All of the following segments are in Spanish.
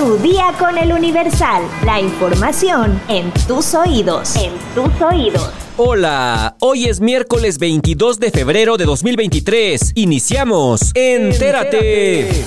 Tu día con el Universal. La información en tus oídos. En tus oídos. Hola, hoy es miércoles 22 de febrero de 2023. Iniciamos. Entérate.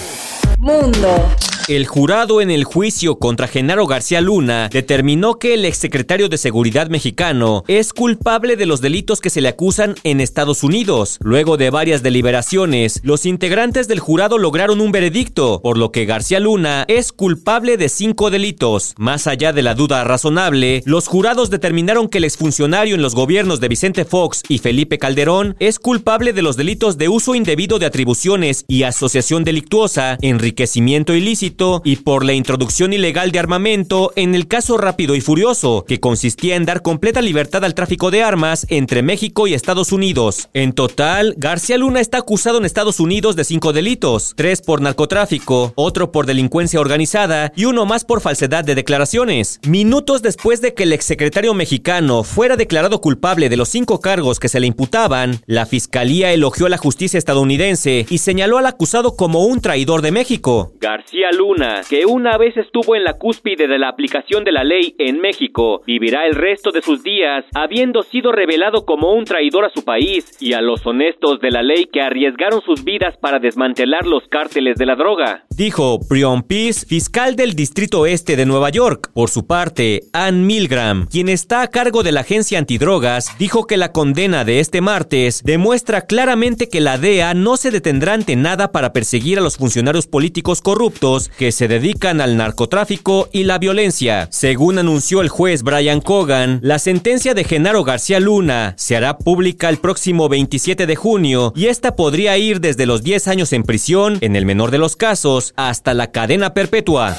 Mundo. El jurado en el juicio contra Genaro García Luna determinó que el exsecretario de Seguridad mexicano es culpable de los delitos que se le acusan en Estados Unidos. Luego de varias deliberaciones, los integrantes del jurado lograron un veredicto, por lo que García Luna es culpable de cinco delitos. Más allá de la duda razonable, los jurados determinaron que el exfuncionario en los gobiernos de Vicente Fox y Felipe Calderón es culpable de los delitos de uso indebido de atribuciones y asociación delictuosa, enriquecimiento ilícito, y por la introducción ilegal de armamento en el caso Rápido y Furioso, que consistía en dar completa libertad al tráfico de armas entre México y Estados Unidos. En total, García Luna está acusado en Estados Unidos de cinco delitos, tres por narcotráfico, otro por delincuencia organizada y uno más por falsedad de declaraciones. Minutos después de que el exsecretario mexicano fuera declarado culpable de los cinco cargos que se le imputaban, la fiscalía elogió a la justicia estadounidense y señaló al acusado como un traidor de México. García Luna Que una vez estuvo en la cúspide de la aplicación de la ley en México, vivirá el resto de sus días habiendo sido revelado como un traidor a su país y a los honestos de la ley que arriesgaron sus vidas para desmantelar los cárteles de la droga. Dijo Brion Peace, fiscal del Distrito Este de Nueva York. Por su parte, Ann Milgram, quien está a cargo de la agencia antidrogas, dijo que la condena de este martes demuestra claramente que la DEA no se detendrá ante nada para perseguir a los funcionarios políticos corruptos que se dedican al narcotráfico y la violencia. Según anunció el juez Brian Cogan, la sentencia de Genaro García Luna se hará pública el próximo 27 de junio y esta podría ir desde los 10 años en prisión, en el menor de los casos, hasta la cadena perpetua.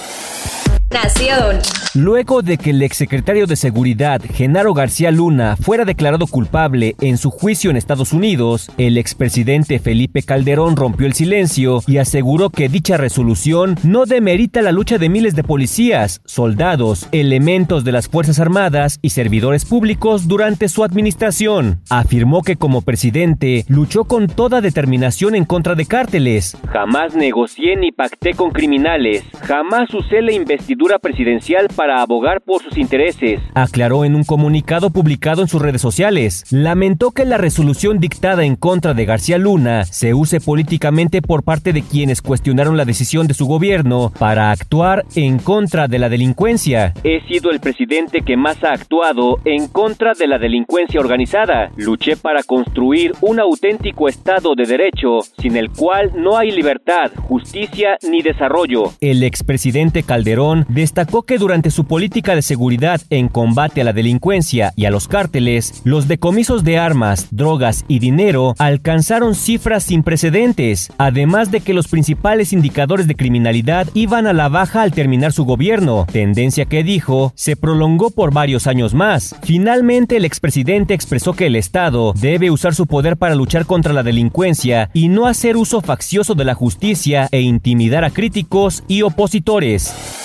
Nación. Luego de que el exsecretario de Seguridad, Genaro García Luna, fuera declarado culpable en su juicio en Estados Unidos, el expresidente Felipe Calderón rompió el silencio y aseguró que dicha resolución no demerita la lucha de miles de policías, soldados, elementos de las Fuerzas Armadas y servidores públicos durante su administración. Afirmó que como presidente luchó con toda determinación en contra de cárteles. Jamás negocié ni pacté con criminales, jamás usé la investigación presidencial para abogar por sus intereses. Aclaró en un comunicado publicado en sus redes sociales. Lamentó que la resolución dictada en contra de García Luna se use políticamente por parte de quienes cuestionaron la decisión de su gobierno para actuar en contra de la delincuencia. He sido el presidente que más ha actuado en contra de la delincuencia organizada. Luché para construir un auténtico Estado de Derecho, sin el cual no hay libertad, justicia ni desarrollo. El expresidente Calderón destacó que durante su política de seguridad en combate a la delincuencia y a los cárteles, los decomisos de armas, drogas y dinero alcanzaron cifras sin precedentes, además de que los principales indicadores de criminalidad iban a la baja al terminar su gobierno, tendencia que dijo se prolongó por varios años más. Finalmente, el expresidente expresó que el Estado debe usar su poder para luchar contra la delincuencia y no hacer uso faccioso de la justicia e intimidar a críticos y opositores.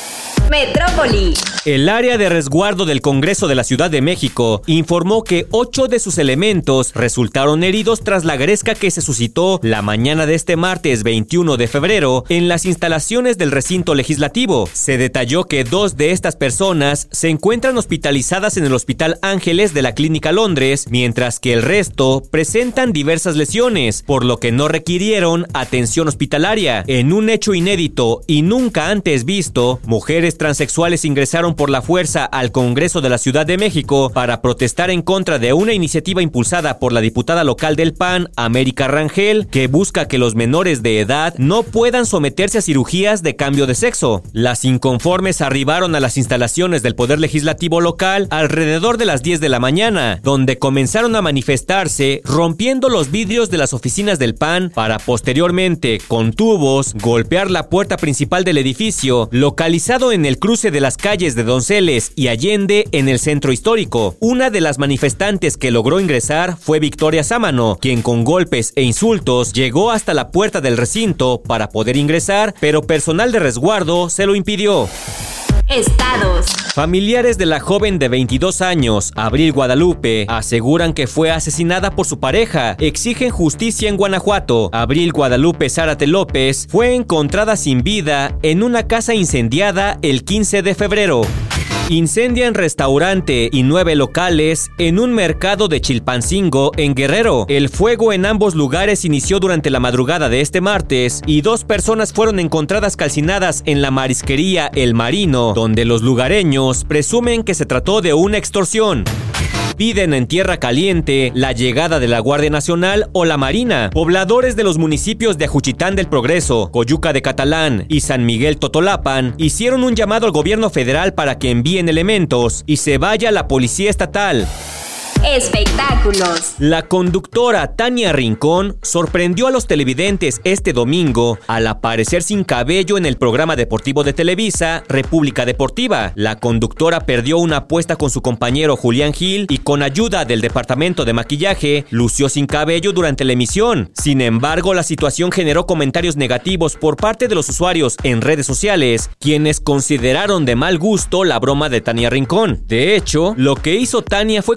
Metrópoli. El área de resguardo del Congreso de la Ciudad de México informó que ocho de sus elementos resultaron heridos tras la gresca que se suscitó la mañana de este martes 21 de febrero en las instalaciones del recinto legislativo. Se detalló que dos de estas personas se encuentran hospitalizadas en el Hospital Ángeles de la Clínica Londres, mientras que el resto presentan diversas lesiones, por lo que no requirieron atención hospitalaria. En un hecho inédito y nunca antes visto, mujeres transexuales ingresaron por la fuerza al Congreso de la Ciudad de México para protestar en contra de una iniciativa impulsada por la diputada local del PAN, América Rangel, que busca que los menores de edad no puedan someterse a cirugías de cambio de sexo. Las inconformes arribaron a las instalaciones del Poder Legislativo local alrededor de las 10 de la mañana, donde comenzaron a manifestarse rompiendo los vidrios de las oficinas del PAN para posteriormente, con tubos, golpear la puerta principal del edificio, localizado en el cruce de las calles de Donceles y Allende en el centro histórico. Una de las manifestantes que logró ingresar fue Victoria Sámano, quien con golpes e insultos llegó hasta la puerta del recinto para poder ingresar, pero personal de resguardo se lo impidió. Estados. Familiares de la joven de 22 años, Abril Guadalupe, aseguran que fue asesinada por su pareja. Exigen justicia en Guanajuato. Abril Guadalupe Zárate López fue encontrada sin vida en una casa incendiada el 15 de febrero. Incendian restaurante y nueve locales en un mercado de Chilpancingo, en Guerrero. El fuego en ambos lugares inició durante la madrugada de este martes y dos personas fueron encontradas calcinadas en la marisquería El Marino, donde los lugareños presumen que se trató de una extorsión piden en Tierra Caliente la llegada de la Guardia Nacional o la Marina. Pobladores de los municipios de Ajuchitán del Progreso, Coyuca de Catalán y San Miguel Totolapan hicieron un llamado al gobierno federal para que envíen elementos y se vaya la policía estatal. Espectáculos. La conductora Tania Rincón sorprendió a los televidentes este domingo al aparecer sin cabello en el programa deportivo de Televisa, República Deportiva. La conductora perdió una apuesta con su compañero Julián Gil y con ayuda del departamento de maquillaje, lució sin cabello durante la emisión. Sin embargo, la situación generó comentarios negativos por parte de los usuarios en redes sociales, quienes consideraron de mal gusto la broma de Tania Rincón. De hecho, lo que hizo Tania fue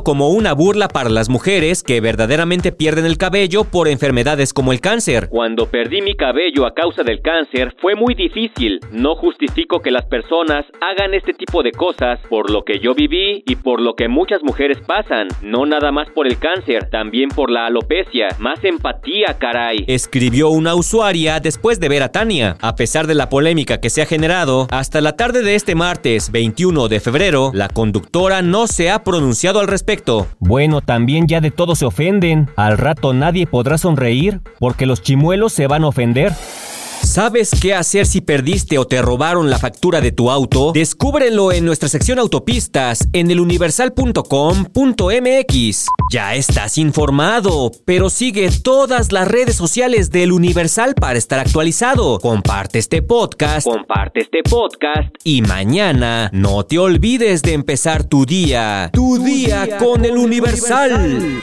como una burla para las mujeres que verdaderamente pierden el cabello por enfermedades como el cáncer. Cuando perdí mi cabello a causa del cáncer fue muy difícil. No justifico que las personas hagan este tipo de cosas por lo que yo viví y por lo que muchas mujeres pasan. No nada más por el cáncer, también por la alopecia. Más empatía, caray. Escribió una usuaria después de ver a Tania. A pesar de la polémica que se ha generado, hasta la tarde de este martes 21 de febrero, la conductora no se ha pronunciado al respecto bueno, también ya de todo se ofenden. Al rato nadie podrá sonreír porque los chimuelos se van a ofender. ¿Sabes qué hacer si perdiste o te robaron la factura de tu auto? Descúbrelo en nuestra sección autopistas en eluniversal.com.mx. Ya estás informado, pero sigue todas las redes sociales del Universal para estar actualizado. Comparte este podcast. Comparte este podcast. Y mañana no te olvides de empezar tu día. Tu, día, con, el Universal.